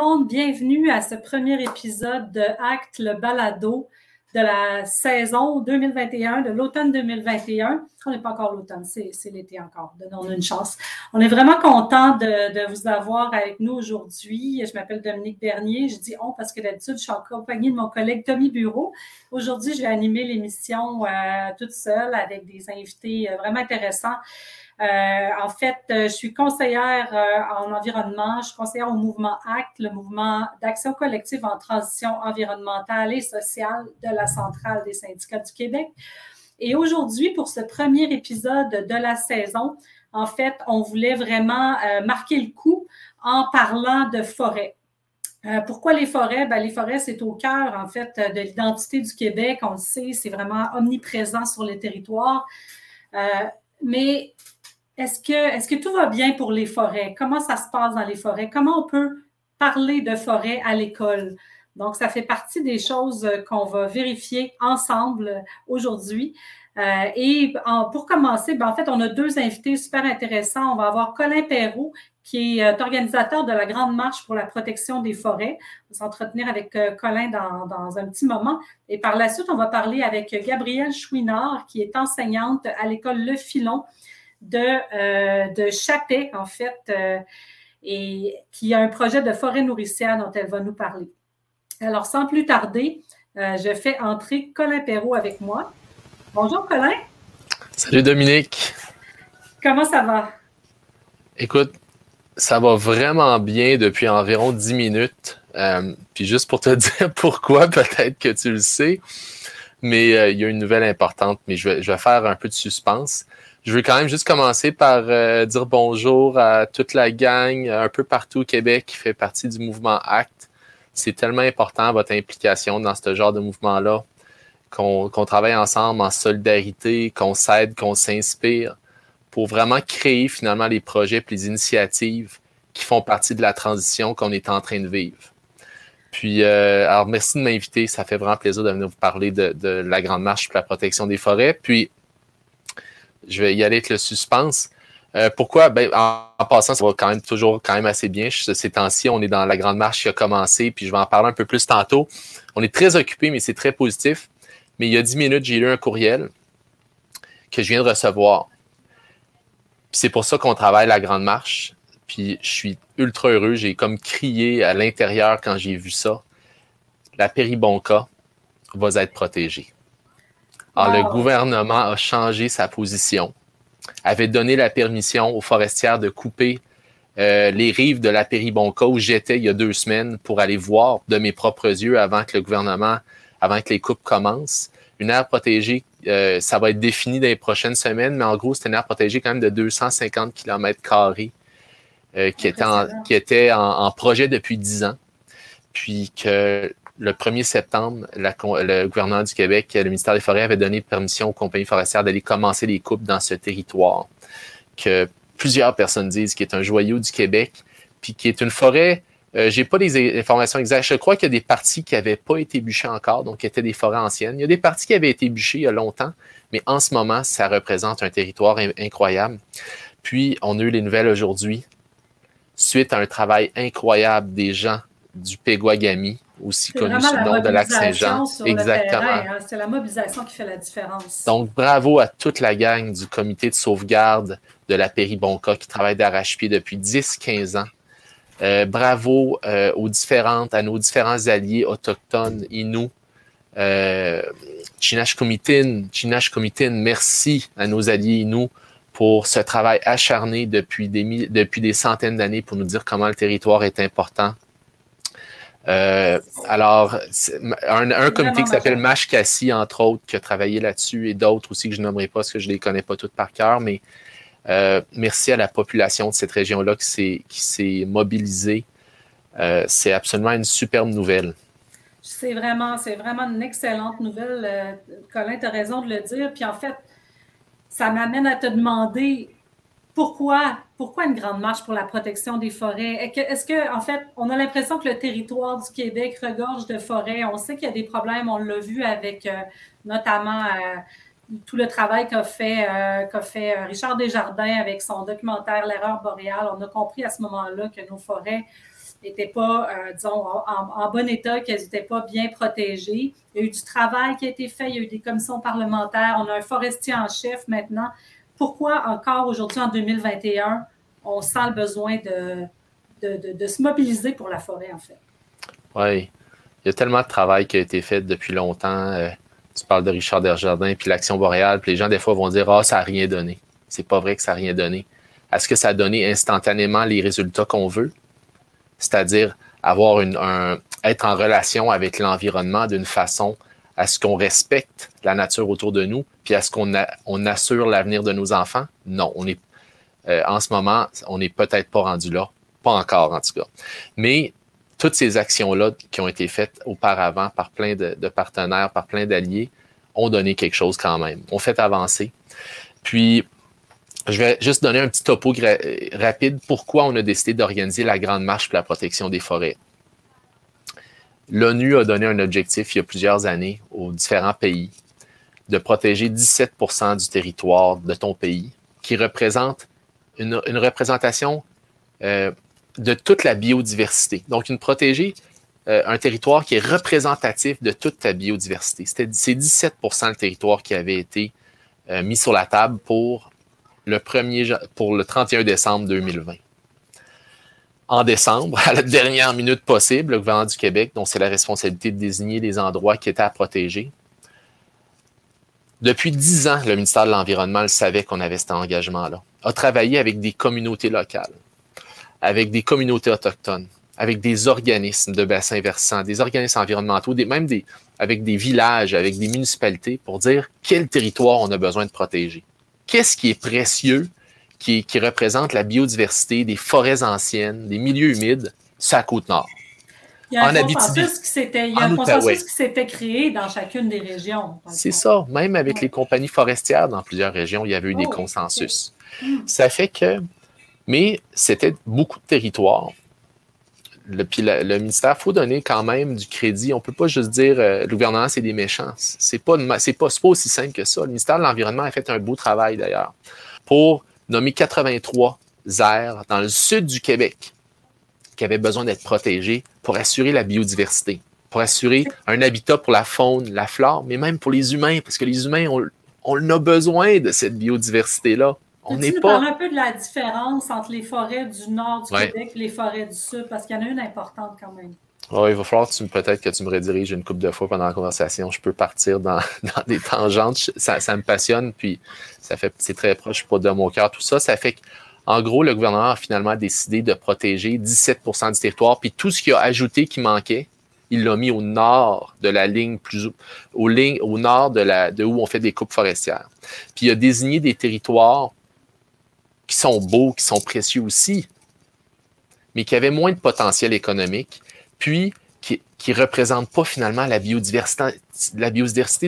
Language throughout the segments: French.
bienvenue à ce premier épisode de Acte le balado de la saison 2021, de l'automne 2021. On n'est pas encore l'automne, c'est, l'été encore, donnons-nous une chance. On est vraiment content de, de vous avoir avec nous aujourd'hui. Je m'appelle Dominique Bernier, je dis on parce que d'habitude, je suis en compagnie de mon collègue Tommy Bureau. Aujourd'hui, je vais animer l'émission euh, toute seule avec des invités euh, vraiment intéressants. Euh, en fait, euh, je suis conseillère euh, en environnement, je suis conseillère au mouvement ACT, le mouvement d'action collective en transition environnementale et sociale de la Centrale des syndicats du Québec. Et aujourd'hui, pour ce premier épisode de la saison, en fait, on voulait vraiment marquer le coup en parlant de forêt. pourquoi les forêts? Ben, les forêts, c'est au cœur, en fait, de l'identité du Québec. On le sait, c'est vraiment omniprésent sur le territoire. mais est-ce que, tout va bien pour les forêts? Comment ça se passe dans les forêts? Comment on peut parler de forêt à l'école? Donc, ça fait partie des choses qu'on va vérifier ensemble aujourd'hui. Euh, et pour commencer, ben, en fait, on a deux invités super intéressants. On va avoir Colin Perrault, qui est euh, organisateur de la Grande Marche pour la protection des forêts. On va s'entretenir avec euh, Colin dans, un petit moment. Et par la suite, on va parler avec Gabrielle Chouinard, qui est enseignante à l'école Le Filon de, euh, de Chapet, en fait, euh, et qui a un projet de forêt nourricière dont elle va nous parler. Alors, sans plus tarder, euh, je fais entrer Colin Perrault avec moi. Bonjour, Colin. Salut, Dominique. Comment ça va? Écoute, ça va vraiment bien depuis environ 10 minutes. puis juste pour te dire pourquoi, peut-être que tu le sais, mais il y a une nouvelle importante, mais je vais, je vais faire un peu de suspense. Je veux quand même juste commencer par euh, dire bonjour à toute la gang un peu partout au Québec qui fait partie du mouvement ACT. C'est tellement important votre implication dans ce genre de mouvement-là, qu'on travaille ensemble en solidarité, qu'on s'aide, qu'on s'inspire pour vraiment créer finalement les projets et les initiatives qui font partie de la transition qu'on est en train de vivre. Puis, euh, alors, merci de m'inviter. Ça fait vraiment plaisir de venir vous parler de, de la Grande Marche pour la protection des forêts. Puis, je vais y aller avec le suspense. Euh, pourquoi? Ben, en, passant, ça va quand même toujours quand assez bien. Ces temps-ci, on est dans la grande marche qui a commencé, puis je vais en parler un peu plus tantôt. On est très occupé, mais c'est très positif. Mais il y a dix minutes, j'ai lu un courriel que je viens de recevoir. C'est pour ça qu'on travaille la grande marche. Puis je suis ultra heureux. J'ai comme crié à l'intérieur quand j'ai vu ça. La péribonca va être protégée. Alors, le gouvernement a changé sa position, avait donné la permission aux forestières de couper euh, les rives de la Péribonca où j'étais il y a deux semaines pour aller voir de mes propres yeux avant que le gouvernement, avant que les coupes commencent. Une aire protégée, euh, ça va être défini dans les prochaines semaines, mais en gros, c'est une aire protégée quand même de 250 km carrés euh, qui, était en, qui était en, projet depuis 10 ans. Puis que le 1er septembre, le gouvernement du Québec, le ministère des Forêts avait donné permission aux compagnies forestières d'aller commencer les coupes dans ce territoire que plusieurs personnes disent qui est un joyau du Québec, puis qui est une forêt. Euh, j'ai pas les informations exactes. Je crois qu'il y a des parties qui n'avaient pas été bûchées encore, donc qui étaient des forêts anciennes. Il y a des parties qui avaient été bûchées il y a longtemps, mais en ce moment, ça représente un territoire incroyable. Puis, on a eu les nouvelles aujourd'hui, suite à un travail incroyable des gens du Peguagami, aussi connu sous le nom de Lac-Saint-Jean. Exactement. Hein. C'est la mobilisation qui fait la différence. Donc, bravo à toute la gang du comité de sauvegarde de la Péribonca qui travaille d'arrache-pied depuis 10-15 ans. Euh, bravo euh, aux différentes, à nos différents alliés autochtones, Inuits, euh, Chinash Comitin, merci à nos alliés Inuits pour ce travail acharné depuis des, depuis des centaines d'années pour nous dire comment le territoire est important euh, alors, un, un comité qui s'appelle Mash Cassie, entre autres, qui a travaillé là-dessus, et d'autres aussi que je nommerai pas parce que je ne les connais pas toutes par cœur, mais euh, merci à la population de cette région-là qui s'est mobilisée. Euh, c'est absolument une superbe nouvelle. C'est vraiment, c'est vraiment une excellente nouvelle. Colin, tu as raison de le dire. Puis en fait, ça m'amène à te demander pourquoi, pourquoi une grande marche pour la protection des forêts? Est-ce que, en fait, on a l'impression que le territoire du Québec regorge de forêts? On sait qu'il y a des problèmes, on l'a vu avec euh, notamment euh, tout le travail qu'a fait, qu'a fait Richard Desjardins avec son documentaire L'erreur boréale. On a compris à ce moment-là que nos forêts n'étaient pas, disons, en, bon état, qu'elles n'étaient pas bien protégées. Il y a eu du travail qui a été fait, il y a eu des commissions parlementaires, on a un forestier en chef maintenant. Pourquoi encore aujourd'hui, en 2021, on sent le besoin de, de, se mobiliser pour la forêt, en fait? Oui. Il y a tellement de travail qui a été fait depuis longtemps. Euh, tu parles de Richard Desjardins, puis l'Action boréale, puis les gens, des fois, vont dire Ah, ça n'a rien donné. C'est pas vrai que ça n'a rien donné. Est-ce que ça a donné instantanément les résultats qu'on veut? C'est-à-dire avoir une, un, être en relation avec l'environnement d'une façon à ce qu'on respecte la nature autour de nous, puis à ce qu'on on assure l'avenir de nos enfants? Non, on est euh, en ce moment, on n'est peut-être pas rendu là, pas encore en tout cas. Mais toutes ces actions-là qui ont été faites auparavant par plein de, de partenaires, par plein d'alliés, ont donné quelque chose quand même, ont fait avancer. Puis, je vais juste donner un petit topo rapide. Pourquoi on a décidé d'organiser la Grande Marche pour la protection des forêts? L'ONU a donné un objectif il y a plusieurs années aux différents pays de protéger 17% du territoire de ton pays, qui représente une, représentation euh, de toute la biodiversité. Donc, une protégée, euh, un territoire qui est représentatif de toute ta biodiversité. C'est 17% le territoire qui avait été euh, mis sur la table pour le, premier, pour le 31 décembre 2020 en décembre, à la dernière minute possible, le gouvernement du Québec, dont c'est la responsabilité de désigner les endroits qui étaient à protéger. Depuis dix ans, le ministère de l'Environnement le savait qu'on avait cet engagement-là, a travaillé avec des communautés locales, avec des communautés autochtones, avec des organismes de bassins versants, des organismes environnementaux, des, même avec des villages, avec des municipalités pour dire quel territoire on a besoin de protéger. Qu'est-ce qui est précieux qui, représente la biodiversité des forêts anciennes, des milieux humides, sur la côte nord. Il y a un consensus qui s'était, qui s'était créé dans chacune des régions. C'est ça. Même avec les compagnies forestières dans plusieurs régions, il y avait eu des oh, consensus. Hmm. Ça fait que, mais c'était beaucoup de territoires. Le, puis le, ministère, il faut donner quand même du crédit. On ne peut pas juste dire euh, le gouvernement, c'est des méchants. C'est pas, c'est pas, pas aussi simple que ça. Le ministère de l'Environnement a fait un beau travail d'ailleurs pour nommé 83 aires dans le sud du Québec qui avaient besoin d'être protégées pour assurer la biodiversité, pour assurer un habitat pour la faune, la flore, mais même pour les humains, parce que les humains, on, on a besoin de cette biodiversité-là. On n'est pas. parler un peu de la différence entre les forêts du nord du Québec et les forêts du sud, parce qu'il y en a une importante quand même. Il va falloir peut-être que tu me rediriges une couple de fois pendant la conversation. Je peux partir dans, dans des tangentes. Ça, ça, me passionne, puis ça fait c'est très proche pas de mon cœur, tout ça. Ça fait qu'en gros, le gouvernement a finalement décidé de protéger 17% du territoire, puis tout ce qu'il a ajouté qui manquait, il l'a mis au nord de la ligne plus au, au nord de, la, de où on fait des coupes forestières. Puis il a désigné des territoires qui sont beaux, qui sont précieux aussi, mais qui avaient moins de potentiel économique puis qui ne représente pas finalement la biodiversité,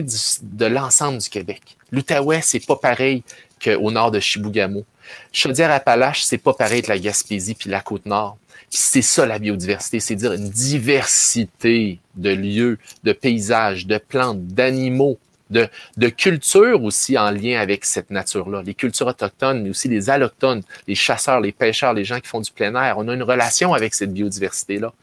de l'ensemble du Québec. L'Outaouais, c'est pas pareil qu'au nord de Chibougamau. Chaudière-Appalaches, c'est pas pareil que la Gaspésie puis la Côte-Nord. C'est ça la biodiversité, c'est dire une diversité de lieux, de paysages, de plantes, d'animaux, de, culture aussi en lien avec cette nature-là. Les cultures autochtones, mais aussi les allochtones, les chasseurs, les pêcheurs, les gens qui font du plein air. On a une relation avec cette biodiversité-là.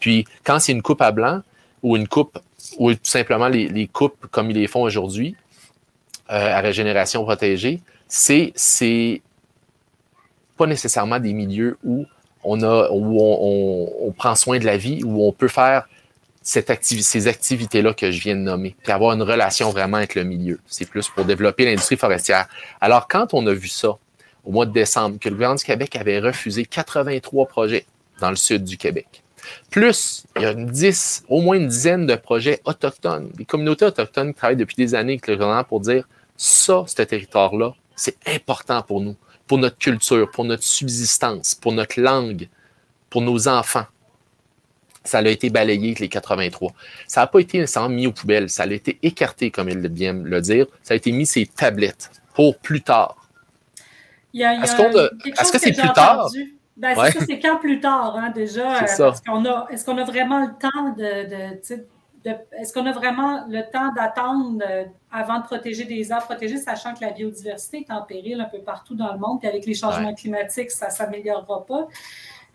Puis, quand c'est une coupe à blanc ou une coupe, ou tout simplement les, les coupes comme ils les font aujourd'hui, euh, à régénération protégée, c'est, c'est pas nécessairement des milieux où on a, où on prend soin de la vie, où on peut faire cette ces activités-là que je viens de nommer, puis avoir une relation vraiment avec le milieu. C'est plus pour développer l'industrie forestière. Alors, quand on a vu ça au mois de décembre, que le gouvernement du Québec avait refusé 83 projets dans le sud du Québec, plus, il y a une 10, au moins une dizaine de projets autochtones, des communautés autochtones qui travaillent depuis des années avec le gouvernement pour dire ça, ce territoire-là, c'est important pour nous, pour notre culture, pour notre subsistance, pour notre langue, pour nos enfants ça a été balayé les 83. Ça n'a pas été nécessairement mis aux poubelles, ça a été écarté, comme il vient le dire. Ça a été mis ces tablettes pour plus tard. Est-ce que c'est plus tard? Ben, c'est quand plus tard, hein, déjà. Est-ce qu'on a, est qu'on a vraiment le temps de, est-ce qu'on a vraiment le temps d'attendre euh, avant de protéger des aires protégées, sachant que la biodiversité est en péril un peu partout dans le monde, et avec les changements climatiques, ça ne s'améliorera pas.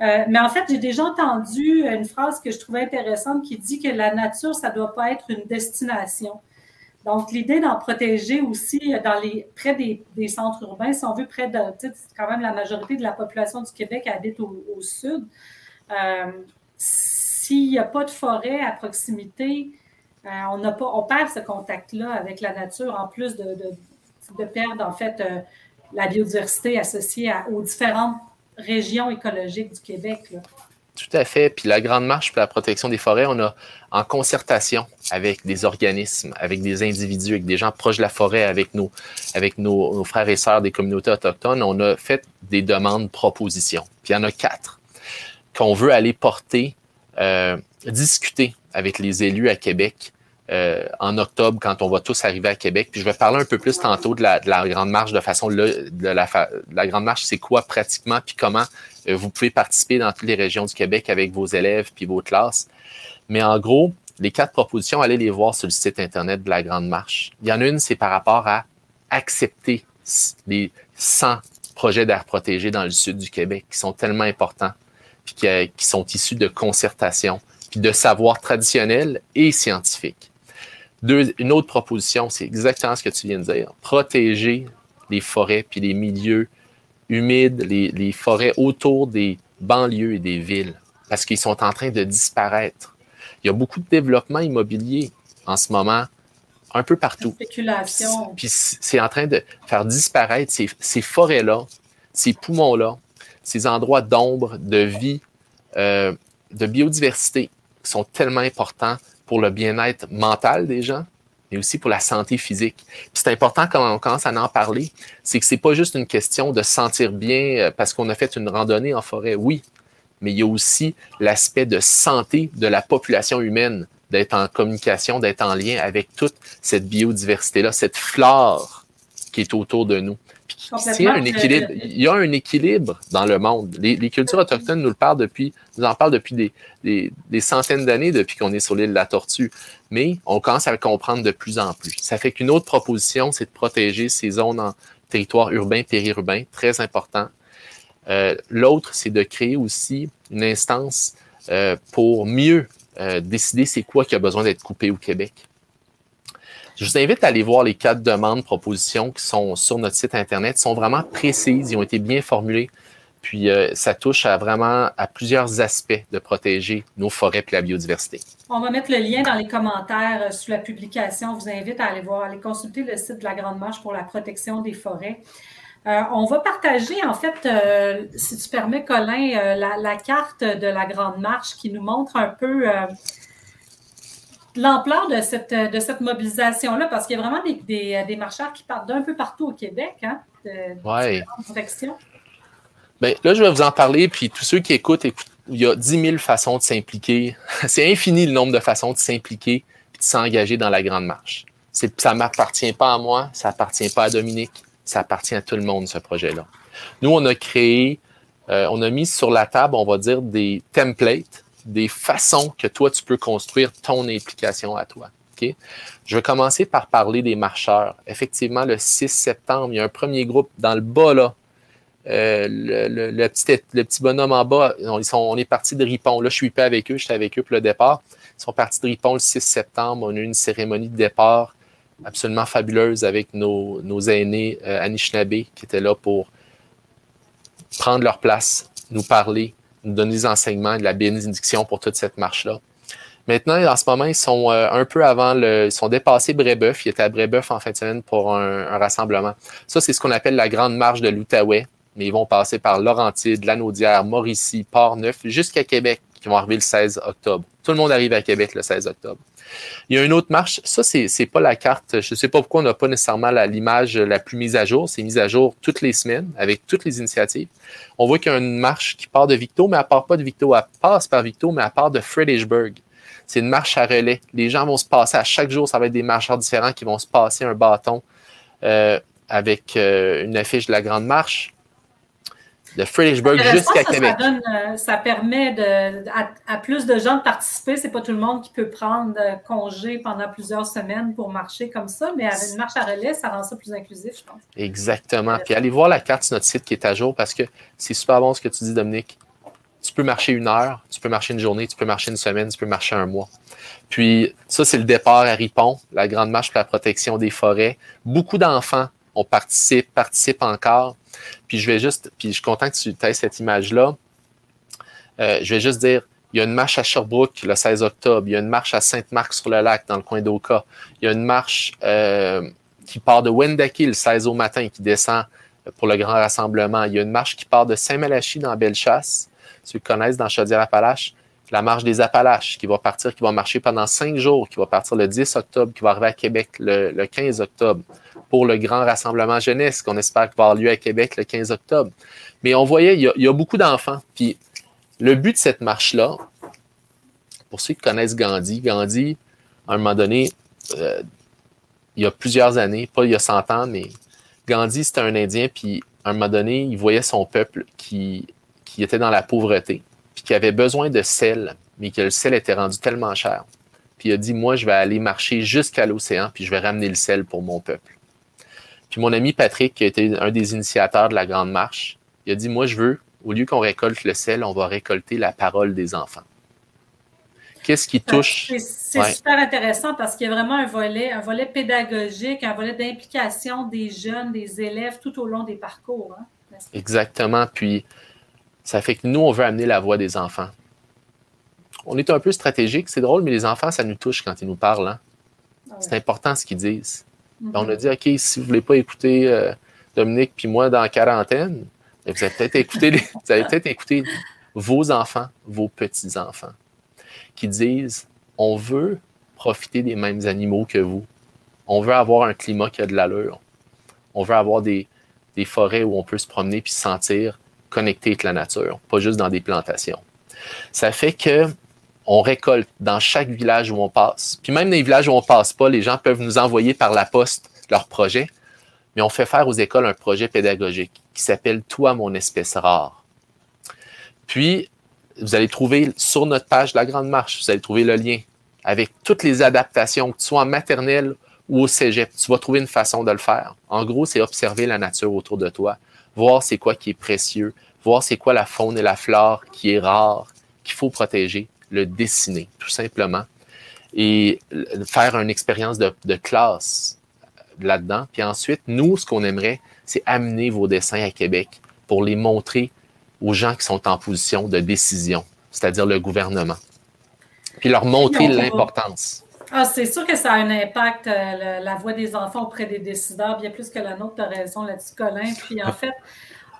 Euh, mais en fait, j'ai déjà entendu une phrase que je trouvais intéressante qui dit que la nature, ça ne doit pas être une destination. Donc, l'idée d'en protéger aussi dans les, près des, centres urbains, si on veut, près de, quand même la majorité de la population du Québec habite au, sud. Euh, s'il n'y a pas de forêt à proximité, euh, on, pas, on perd ce contact-là avec la nature, en plus de, de, perdre en fait euh, la biodiversité associée aux différentes régions écologiques du Québec. Tout à fait. Puis la Grande Marche pour la protection des forêts, on a en concertation avec des organismes, avec des individus, avec des gens proches de la forêt, avec nos, avec nos, frères et sœurs des communautés autochtones, on a fait des demandes, propositions. Puis il y en a quatre qu'on veut aller porter euh, discuter avec les élus à Québec euh, en octobre quand on va tous arriver à Québec. Puis je vais parler un peu plus tantôt de la, Grande Marche de façon de la, Grande Marche, c'est quoi pratiquement, puis comment euh, vous pouvez participer dans toutes les régions du Québec avec vos élèves puis vos classes. Mais en gros, les quatre propositions, allez les voir sur le site Internet de la Grande Marche. Il y en a une, c'est par rapport à accepter les 100 projets d'air protégé dans le sud du Québec qui sont tellement importants qui, sont issus de concertation, puis de savoir traditionnel et scientifique. Une autre proposition, c'est exactement ce que tu viens de dire. Protéger les forêts puis les milieux humides, les, forêts autour des banlieues et des villes, parce qu'ils sont en train de disparaître. Il y a beaucoup de développement immobilier en ce moment, un peu partout. Spéculation. Puis c'est en train de faire disparaître ces forêts-là, ces poumons-là, ces endroits d'ombre, de vie, euh, de biodiversité qui sont tellement importants pour le bien-être mental des gens, mais aussi pour la santé physique. C'est important quand on commence à en parler, c'est que c'est pas juste une question de sentir bien euh, parce qu'on a fait une randonnée en forêt, oui, mais il y a aussi l'aspect de santé de la population humaine, d'être en communication, d'être en lien avec toute cette biodiversité-là, cette flore qui est autour de nous. Il y, a un équilibre, il y a un équilibre dans le monde. Les, cultures autochtones nous, le parlent depuis, nous en parlent depuis des, centaines d'années, depuis qu'on est sur l'île de la Tortue. Mais on commence à le comprendre de plus en plus. Ça fait qu'une autre proposition, c'est de protéger ces zones en territoire urbain, périurbain, très important. Euh, l'autre, c'est de créer aussi une instance euh, pour mieux euh, décider c'est quoi qui a besoin d'être coupé au Québec. Je vous invite à aller voir les quatre demandes, propositions qui sont sur notre site Internet. Ils sont vraiment précises, ils ont été bien formulées. Puis euh, ça touche à vraiment à plusieurs aspects de protéger nos forêts et la biodiversité. On va mettre le lien dans les commentaires euh, sous la publication. On vous invite à aller voir, aller consulter le site de la Grande Marche pour la protection des forêts. Euh, on va partager, en fait, si tu permets, Colin, la, carte de la Grande Marche qui nous montre un peu l'ampleur de cette, de cette mobilisation-là, parce qu'il y a vraiment des, des, marcheurs qui partent d'un peu partout au Québec, hein, de, ouais. Bien, là, je vais vous en parler, puis tous ceux qui écoutent, il y a 10 000 façons de s'impliquer. C'est infini le nombre de façons de s'impliquer et de s'engager dans la grande marche. Ça ne m'appartient pas à moi, ça appartient pas à Dominique, ça appartient à tout le monde, ce projet-là. Nous, on a créé, euh, on a mis sur la table, on va dire, des templates des façons que toi, tu peux construire ton implication à toi. Je vais commencer par parler des marcheurs. Effectivement, le 6 septembre, il y a un premier groupe dans le bas, là. Euh, le, petit, bonhomme en bas, ils sont, on est parti de Ripon. Là, je suis pas avec eux, j'étais avec eux pour le départ. Ils sont partis de Ripon le 6 septembre. On a eu une cérémonie de départ absolument fabuleuse avec nos, nos aînés euh, Anishinaabe qui étaient là pour prendre leur place, nous parler, donner des enseignements de la bénédiction pour toute cette marche-là. Maintenant, en ce moment, ils sont euh, un peu avant le. Ils sont dépassés Brébeuf. Ils étaient à Brébeuf en fin de semaine pour un, rassemblement. Ça, c'est ce qu'on appelle la grande marche de l'Outaouais. Mais ils vont passer par Laurentide, Lanaudière, Mauricie, Port-Neuf, jusqu'à Québec, qui vont arriver le 16 octobre. Tout le monde arrive à Québec le 16 octobre. Il y a une autre marche. Ça, c'est n'est pas la carte. Je ne sais pas pourquoi on n'a pas nécessairement l'image la, plus mise à jour. C'est mise à jour toutes les semaines avec toutes les initiatives. On voit qu'il y a une marche qui part de Victo, mais elle part pas de Victo. Elle passe par Victo, mais elle part de Fredericksburg. C'est une marche à relais. Les gens vont se passer à chaque jour. Ça va être des marcheurs différents qui vont se passer un bâton euh, avec euh, une affiche de la grande marche. De Fredericksburg jusqu'à Québec. Euh, ça, permet de, à, plus de gens de participer. C'est pas tout le monde qui peut prendre congé pendant plusieurs semaines pour marcher comme ça, mais avec une marche à relais, ça rend ça plus inclusif, je pense. Exactement. Puis allez voir la carte sur notre site qui est à jour parce que c'est super bon ce que tu dis, Dominique. Tu peux marcher une heure, tu peux marcher une journée, tu peux marcher une semaine, tu peux marcher un mois. Puis ça, c'est le départ à Ripon, la grande marche pour la protection des forêts. Beaucoup d'enfants ont participé, participent encore. Puis je vais juste, puis je suis content que tu aies cette image-là. Euh, je vais juste dire, il y a une marche à Sherbrooke le 16 octobre, il y a une marche à Sainte-Marc-sur-le-Lac dans le coin d'Oka, il y a une marche euh, qui part de Wendake le 16 au matin, qui descend pour le grand rassemblement. Il y a une marche qui part de Saint-Malachie dans Bellechasse, ceux qui connaissent dans Chaudière-Appalaches, la marche des Appalaches qui va partir, qui va marcher pendant cinq jours, qui va partir le 10 octobre, qui va arriver à Québec le, 15 octobre pour le grand rassemblement jeunesse qu'on espère avoir lieu à Québec le 15 octobre. Mais on voyait, il y a, beaucoup d'enfants. Puis le but de cette marche-là, pour ceux qui connaissent Gandhi, Gandhi, à un moment donné, euh, il y a plusieurs années, pas il y a 100 ans, mais Gandhi, c'était un Indien, puis à un moment donné, il voyait son peuple qui était dans la pauvreté qui avait besoin de sel, mais que le sel était rendu tellement cher. Puis il a dit, moi, je vais aller marcher jusqu'à l'océan, puis je vais ramener le sel pour mon peuple. Puis mon ami Patrick, qui a été un des initiateurs de la Grande Marche, il a dit, moi, je veux, au lieu qu'on récolte le sel, on va récolter la parole des enfants. Qu'est-ce qui touche? C'est super intéressant parce qu'il y a vraiment un volet, un volet pédagogique, un volet d'implication des jeunes, des élèves tout au long des parcours. Hein, Exactement. Puis ça fait que nous, on veut amener la voix des enfants. On est un peu stratégique, c'est drôle, mais les enfants, ça nous touche quand ils nous parlent. Hein. Ah c'est important ce qu'ils disent. Mm-hmm. On a dit, OK, si vous ne voulez pas écouter euh, Dominique puis moi dans la quarantaine, vous allez peut-être écouter, peut écouter vos enfants, vos petits-enfants, qui disent, on veut profiter des mêmes animaux que vous. On veut avoir un climat qui a de l'allure. On veut avoir des, des forêts où on peut se promener puis se sentir connecté avec la nature, pas juste dans des plantations. Ça fait que on récolte dans chaque village où on passe. Puis même dans les villages où on passe pas, les gens peuvent nous envoyer par la poste leurs projets. Mais on fait faire aux écoles un projet pédagogique qui s'appelle Toi, mon espèce rare. Puis, vous allez trouver sur notre page la Grande Marche, vous allez trouver le lien avec toutes les adaptations, que tu sois en maternelle ou au cégep. Tu vas trouver une façon de le faire. En gros, c'est observer la nature autour de toi voir c'est quoi qui est précieux, voir c'est quoi la faune et la flore qui est rare, qu'il faut protéger, le dessiner, tout simplement, et faire une expérience de, classe là-dedans. Puis ensuite, nous, ce qu'on aimerait, c'est amener vos dessins à Québec pour les montrer aux gens qui sont en position de décision, c'est-à-dire le gouvernement, puis leur montrer l'importance. Ah, c'est sûr que ça a un impact, euh, la voix des enfants auprès des décideurs, bien plus que la nôtre, tu as raison là-dessus, Colin. Puis en fait,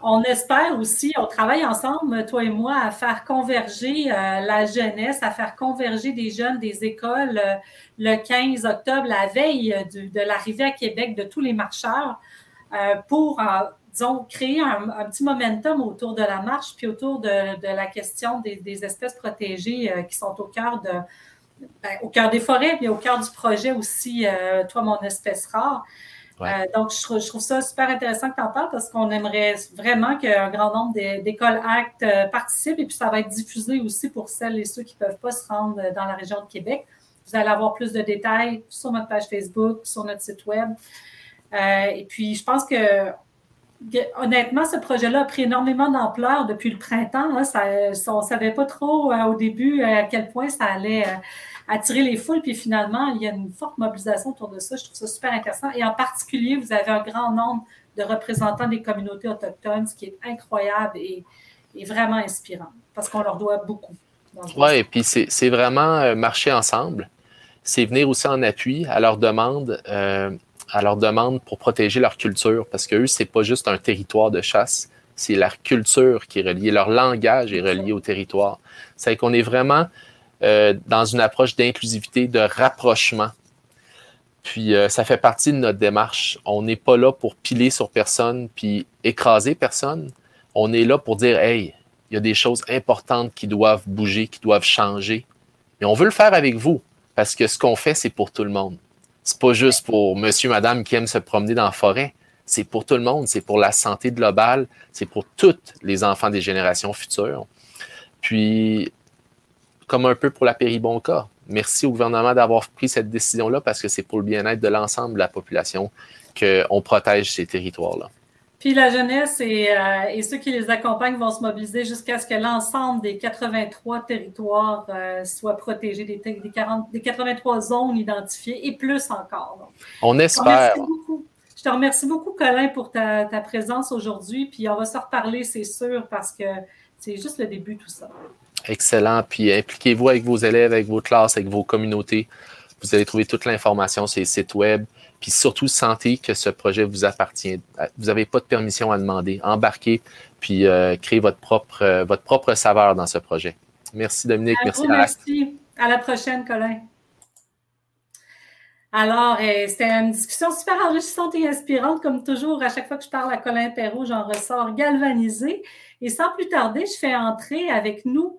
on espère aussi, on travaille ensemble, toi et moi, à faire converger euh, la jeunesse, à faire converger des jeunes des écoles euh, le 15 octobre, la veille de l'arrivée à Québec de tous les marcheurs, pour, disons, créer un, petit momentum autour de la marche, puis autour de, la question des, des espèces protégées qui sont au cœur de ben, au cœur des forêts, mais au cœur du projet aussi, euh, Toi, mon espèce rare. Euh, donc, je trouve, ça super intéressant que tu en parles parce qu'on aimerait vraiment qu'un grand nombre d'écoles actes euh, participent et puis ça va être diffusé aussi pour celles et ceux qui ne peuvent pas se rendre dans la région de Québec. Vous allez avoir plus de détails sur notre page Facebook, sur notre site Web. et puis, je pense que honnêtement, ce projet-là a pris énormément d'ampleur depuis le printemps. Hein. on ne savait pas trop au début à quel point ça allait attirer les foules. Puis finalement, il y a une forte mobilisation autour de ça. Je trouve ça super intéressant. Et en particulier, vous avez un grand nombre de représentants des communautés autochtones, ce qui est incroyable et, vraiment inspirant parce qu'on leur doit beaucoup. Oui, et puis c'est vraiment euh, marcher ensemble. C'est venir aussi en appui à leur demande. Euh, à leur demande pour protéger leur culture, parce que eux, c'est pas juste un territoire de chasse, c'est leur culture qui est reliée, leur langage est relié au territoire. C'est qu'on est vraiment euh, dans une approche d'inclusivité, de rapprochement. Puis euh, ça fait partie de notre démarche. On n'est pas là pour piler sur personne puis écraser personne. On est là pour dire hey, il y a des choses importantes qui doivent bouger, qui doivent changer. Et on veut le faire avec vous parce que ce qu'on fait, c'est pour tout le monde. C'est pas juste pour monsieur, madame qui aime se promener dans la forêt. c'est pour tout le monde, c'est pour la santé globale, c'est pour tous les enfants des générations futures. Puis, comme un peu pour la Péribonca, merci au gouvernement d'avoir pris cette décision-là parce que c'est pour le bien-être de l'ensemble de la population qu'on protège ces territoires-là. Puis la jeunesse et, euh, et, ceux qui les accompagnent vont se mobiliser jusqu'à ce que l'ensemble des 83 territoires euh, soient protégés, des, des, 40, des, 83 zones identifiées et plus encore. on espère. Je te remercie beaucoup, Colin, pour ta, ta présence aujourd'hui. Puis on va se reparler, c'est sûr, parce que c'est juste le début, tout ça. Excellent. Puis impliquez-vous avec vos élèves, avec vos classes, avec vos communautés. Vous allez trouver toute l'information sur les sites web. Puis surtout, sentez que ce projet vous appartient. Vous n'avez pas de permission à demander. Embarquez, puis euh, créez votre propre, euh, votre propre saveur dans ce projet. Merci Dominique. merci. merci. À la prochaine, Colin. Alors, euh, c'était une discussion super enrichissante et inspirante. Comme toujours, à chaque fois que je parle à Colin Perrault, j'en ressors galvanisé. Et sans plus tarder, je fais entrer avec nous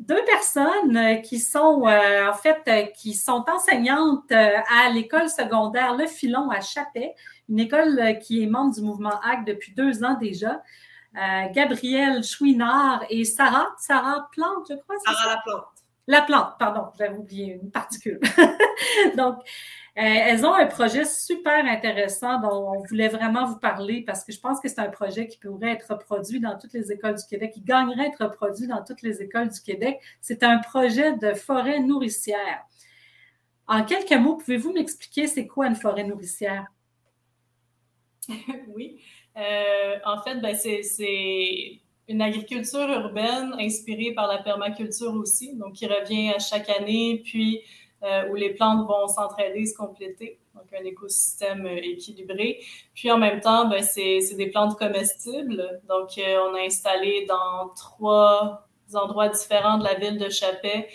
deux personnes euh, qui sont euh, en fait euh, qui sont enseignantes à l'école secondaire Le Filon à Chapet, une école qui est membre du mouvement ACT depuis deux ans déjà. Gabrielle Chouinard et Sarah, Sarah Plante, je crois. Sarah La Plante. La plante, pardon, j'avais oublié une particule. Donc, euh, elles ont un projet super intéressant dont on voulait vraiment vous parler parce que je pense que c'est un projet qui pourrait être reproduit dans toutes les écoles du Québec, qui gagnerait à être reproduit dans toutes les écoles du Québec. C'est un projet de forêt nourricière. En quelques mots, pouvez-vous m'expliquer c'est quoi une forêt nourricière? oui. Euh, en fait, ben, c'est une agriculture urbaine inspirée par la permaculture aussi, donc qui revient à chaque année, puis euh, où les plantes vont s'entraider, se compléter. Donc, un écosystème euh, équilibré. Puis, en même temps, ben, c'est des plantes comestibles. Donc, euh, on a installé dans trois endroits différents de la ville de Chapet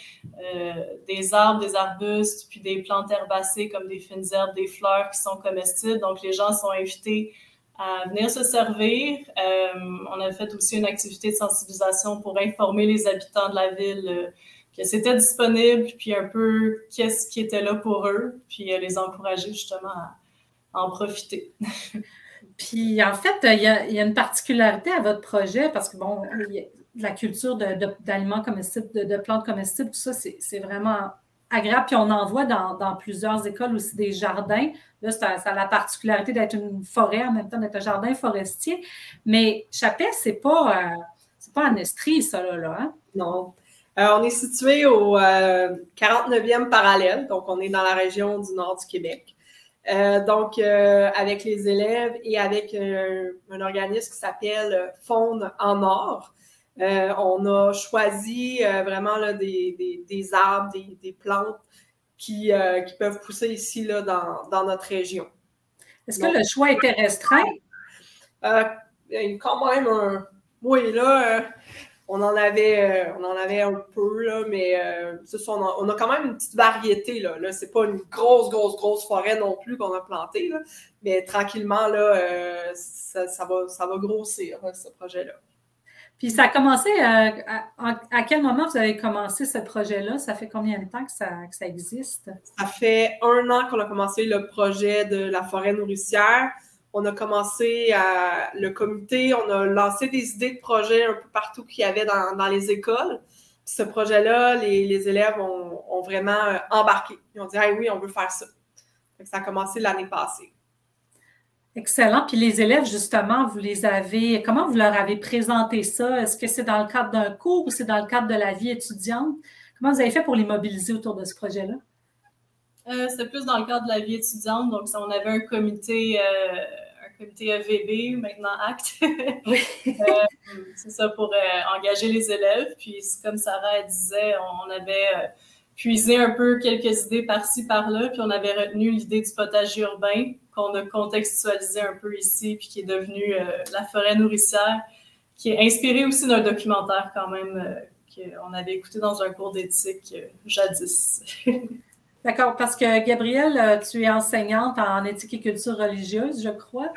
des arbres, des arbustes, puis des plantes herbacées comme des fines herbes, des fleurs qui sont comestibles. Donc, les gens sont invités à venir se servir. on a fait aussi une activité de sensibilisation pour informer les habitants de la ville que c'était disponible, puis un peu qu'est-ce qui était là pour eux, puis les encourager justement à, en profiter. puis en fait, il y, a, une particularité à votre projet parce que, bon, la culture d'aliments comestibles, de, plantes comestibles, tout ça, c'est vraiment agréable. Puis on en voit dans, plusieurs écoles aussi des jardins. Là, ça, a la particularité d'être une forêt en même temps d'être un jardin forestier. Mais Chapet, c'est pas, euh, pas en Estrie, ça, là, là hein? Non. Euh, on est situé au 49e euh, parallèle, donc on est dans la région du nord du Québec. Donc, avec les élèves et avec un organisme qui s'appelle Faune en Or, on a choisi vraiment là, des, des, arbres, des, plantes qui, qui, peuvent pousser ici là, dans, dans notre région. Est-ce que le choix était restreint? quand même un. Oui, là, on en avait, euh, on en avait un peu, là, mais euh, on, a, quand même une petite variété. Là, là c'est pas une grosse, grosse, grosse forêt non plus qu'on a plantée, mais tranquillement, là, euh, ça, va, ça va grossir, ce projet-là. Puis ça a commencé, à, quel moment vous avez commencé ce projet-là? Ça fait combien de temps que ça, que ça existe? Ça fait un an qu'on a commencé le projet de la forêt nourricière on a commencé à, le comité, on a lancé des idées de projets un peu partout qu'il y avait dans, les écoles. ce projet-là, les, élèves ont, vraiment euh, embarqué. Ils ont dit oui, on veut faire ça. ça a commencé l'année passée. Excellent. Puis les élèves, justement, vous les avez, comment vous leur avez présenté ça? Est-ce que c'est dans le cadre d'un cours ou c'est dans le cadre de la vie étudiante? Comment vous avez fait pour les mobiliser autour de ce projet-là? Euh, c'est plus dans le cadre de la vie étudiante. Donc, on avait un comité, euh, un comité EVB, maintenant ACT. Euh, c'est ça pour engager les élèves. Puis, comme Sarah disait, on avait puisé un peu quelques idées par-ci, par-là. Puis, on avait retenu l'idée du potager urbain qu'on a contextualisé un peu ici, puis qui est devenu la forêt nourricière, qui est inspiré aussi d'un documentaire quand même qu'on avait écouté dans un cours d'éthique jadis. D'accord, parce que Gabrielle, euh, tu es enseignante en éthique et culture religieuse, je crois.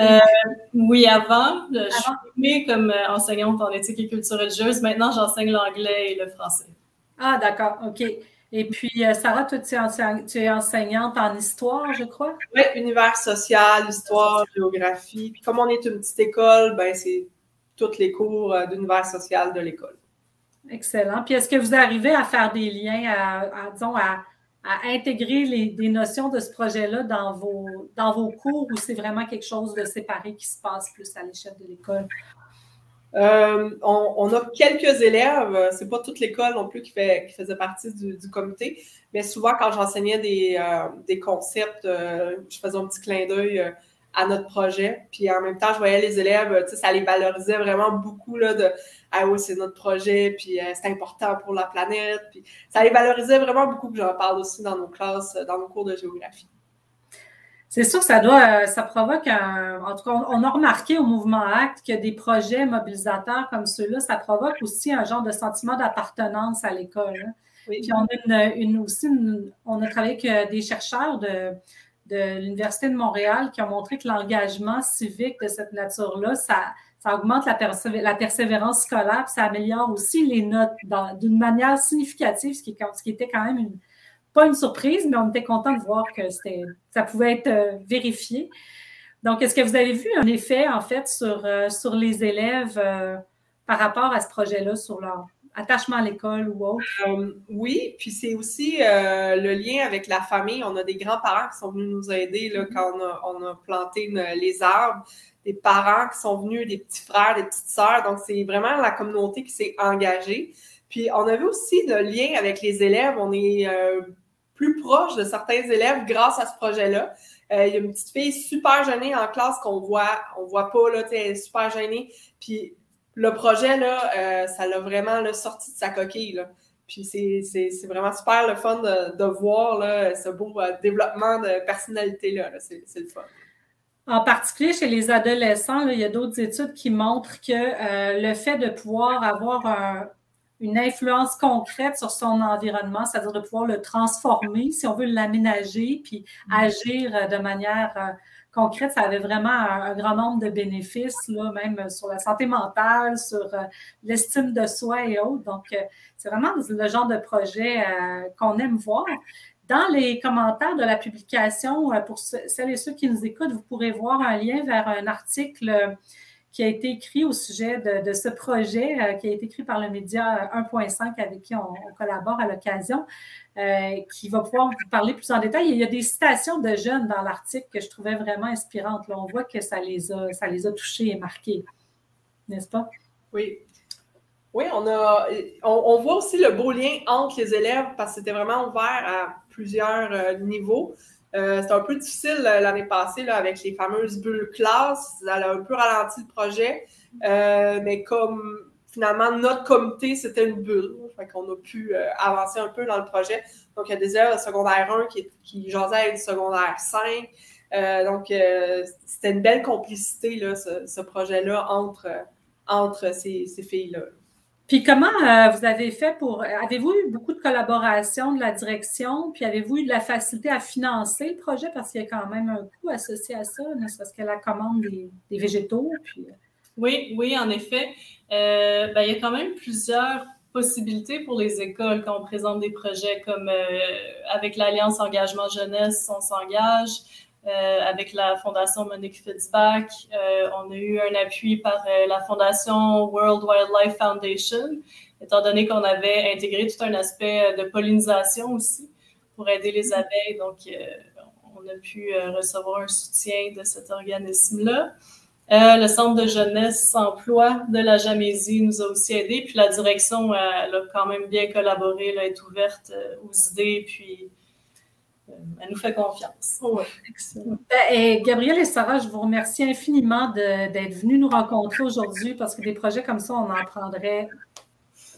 Euh, oui, avant, je suis comme euh, enseignante en éthique et culture religieuse. Maintenant, j'enseigne l'anglais et le français. Ah, d'accord, OK. Et puis, euh, Sarah, toi, tu es, enseignante en histoire, je crois? Oui, univers social, histoire, géographie. Puis comme on est une petite école, ben c'est tous les cours euh, d'univers social de l'école. Excellent. Puis est-ce que vous arrivez à faire des liens, à, disons, à, intégrer les, des notions de ce projet-là dans vos, dans vos cours ou c'est vraiment quelque chose de séparé qui se passe plus à l'échelle de l'école? Euh, on, a quelques élèves, euh, c'est pas toute l'école non plus qui, fait, qui faisait partie du, comité, mais souvent quand j'enseignais des, euh, concepts, je faisais un petit clin d'œil à notre projet. Puis en même temps, je voyais les élèves, ça les valorisait vraiment beaucoup là, de Ah oui, c'est notre projet, puis c'est important pour la planète. Puis ça les valorisait vraiment beaucoup, j'en parle aussi dans nos classes, dans nos cours de géographie. C'est sûr que ça doit, euh, ça provoque un. En tout cas, on a remarqué au mouvement Acte que des projets mobilisateurs comme ceux-là, ça provoque aussi un genre de sentiment d'appartenance à l'école. Hein. Puis on a une, aussi, on a travaillé avec euh, des chercheurs de, de l'Université de Montréal qui ont montré que l'engagement civique de cette nature-là, ça, ça augmente la, la, persévérance scolaire, puis ça améliore aussi les notes d'une manière significative, ce qui, ce qui était quand même une, pas une surprise, mais on était content de voir que ça pouvait être euh, vérifié. Donc, est-ce que vous avez vu un effet, en fait, sur, euh, sur les élèves euh, par rapport à ce projet-là, sur leur attachement à l'école ou autre? oui, puis c'est aussi le lien avec la famille. On a des grands-parents qui sont venus nous aider là, quand on a, planté les arbres, des parents qui sont venus, des petits frères, des petites sœurs. Donc, c'est vraiment la communauté qui s'est engagée. Puis, on a vu aussi le lien avec les élèves. On est plus proche de certains élèves grâce à ce projet-là. Euh, il y a une petite fille super gênée en classe qu'on voit, on voit pas, là, elle est super gênée. Puis le projet, là, euh, ça l'a vraiment là, sorti de sa coquille. Là. Puis c'est vraiment super le fun de, voir là, ce beau euh, développement de personnalité-là. c'est le fun. En particulier chez les adolescents, il y a d'autres études qui montrent que le fait de pouvoir avoir un, une influence concrète sur son environnement, c'est-à-dire de pouvoir le transformer, si on veut l'aménager, puis mm. agir euh, de manière euh, concrète, ça avait vraiment un, grand nombre de bénéfices, là, même sur la santé mentale, sur euh, l'estime de soi et autres. Donc, c'est vraiment le genre de projet qu'on aime voir. Dans les commentaires de la publication, pour celles et ceux qui nous écoutent, vous pourrez voir un lien vers un article qui a été écrit au sujet de, ce projet, euh, qui a été écrit par le média 1.5 avec qui on, collabore à l'occasion, euh, qui va pouvoir vous parler plus en détail. il y a des citations de jeunes dans l'article que je trouvais vraiment inspirantes. Là, on voit que ça les a, ça les a touchés et marqués, n'est-ce pas? Oui. Oui, on, a, on, voit aussi le beau lien entre les élèves parce que c'était vraiment ouvert à plusieurs euh, niveaux. Euh, c'était un peu difficile euh, l'année passée là, avec les fameuses bulles classe. Ça a un peu ralenti le projet. Euh, mais comme finalement notre comité, c'était une bulle. Fait qu'on a pu avancer un peu dans le projet. Donc, il y a des élèves de secondaire 1 qui, qui jasaient le secondaire 5. donc, c'était une belle complicité, là, ce, projet-là, entre, entre ces, ces filles-là. Puis comment euh, vous avez fait pour. Avez-vous eu beaucoup de collaboration de la direction? Puis avez-vous eu de la facilité à financer le projet? Parce qu'il y a quand même un coût associé à ça, ne serait-ce que la commande des, végétaux. Puis... Euh. Oui, oui, en effet. Euh, ben, il y a quand même plusieurs possibilités pour les écoles quand on présente des projets comme avec l'Alliance Engagement Jeunesse, on s'engage. Euh, avec la Fondation Monique Fitzbach. Euh, on a eu un appui par euh, la Fondation World Wildlife Foundation, étant donné qu'on avait intégré tout un aspect de pollinisation aussi pour aider les abeilles. Donc, on a pu recevoir un soutien de cet organisme-là. le Centre de jeunesse emploi de la Jamésie nous a aussi aidés. Puis la direction elle a quand même bien collaboré, elle est ouverte aux idées, puis elle nous fait confiance. Oh, ben, et Gabrielle et Sarah, je vous remercie infiniment d'être venus nous rencontrer aujourd'hui parce que des projets comme ça, on en prendrait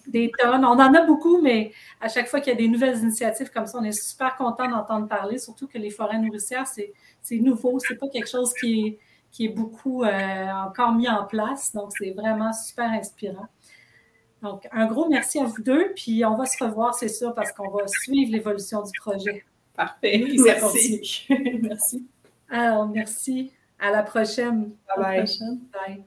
des tonnes. On en a beaucoup, mais à chaque fois qu'il y a des nouvelles initiatives comme ça, on est super content d'entendre parler, surtout que les forêts nourricières, c'est nouveau, c'est pas quelque chose qui est, qui est beaucoup euh, encore mis en place. Donc, c'est vraiment super inspirant. Donc, un gros merci à vous deux, puis on va se revoir, c'est sûr, parce qu'on va suivre l'évolution du projet. Parfait. merci. merci. Alors, merci. À la prochaine. Bye bye. Bye.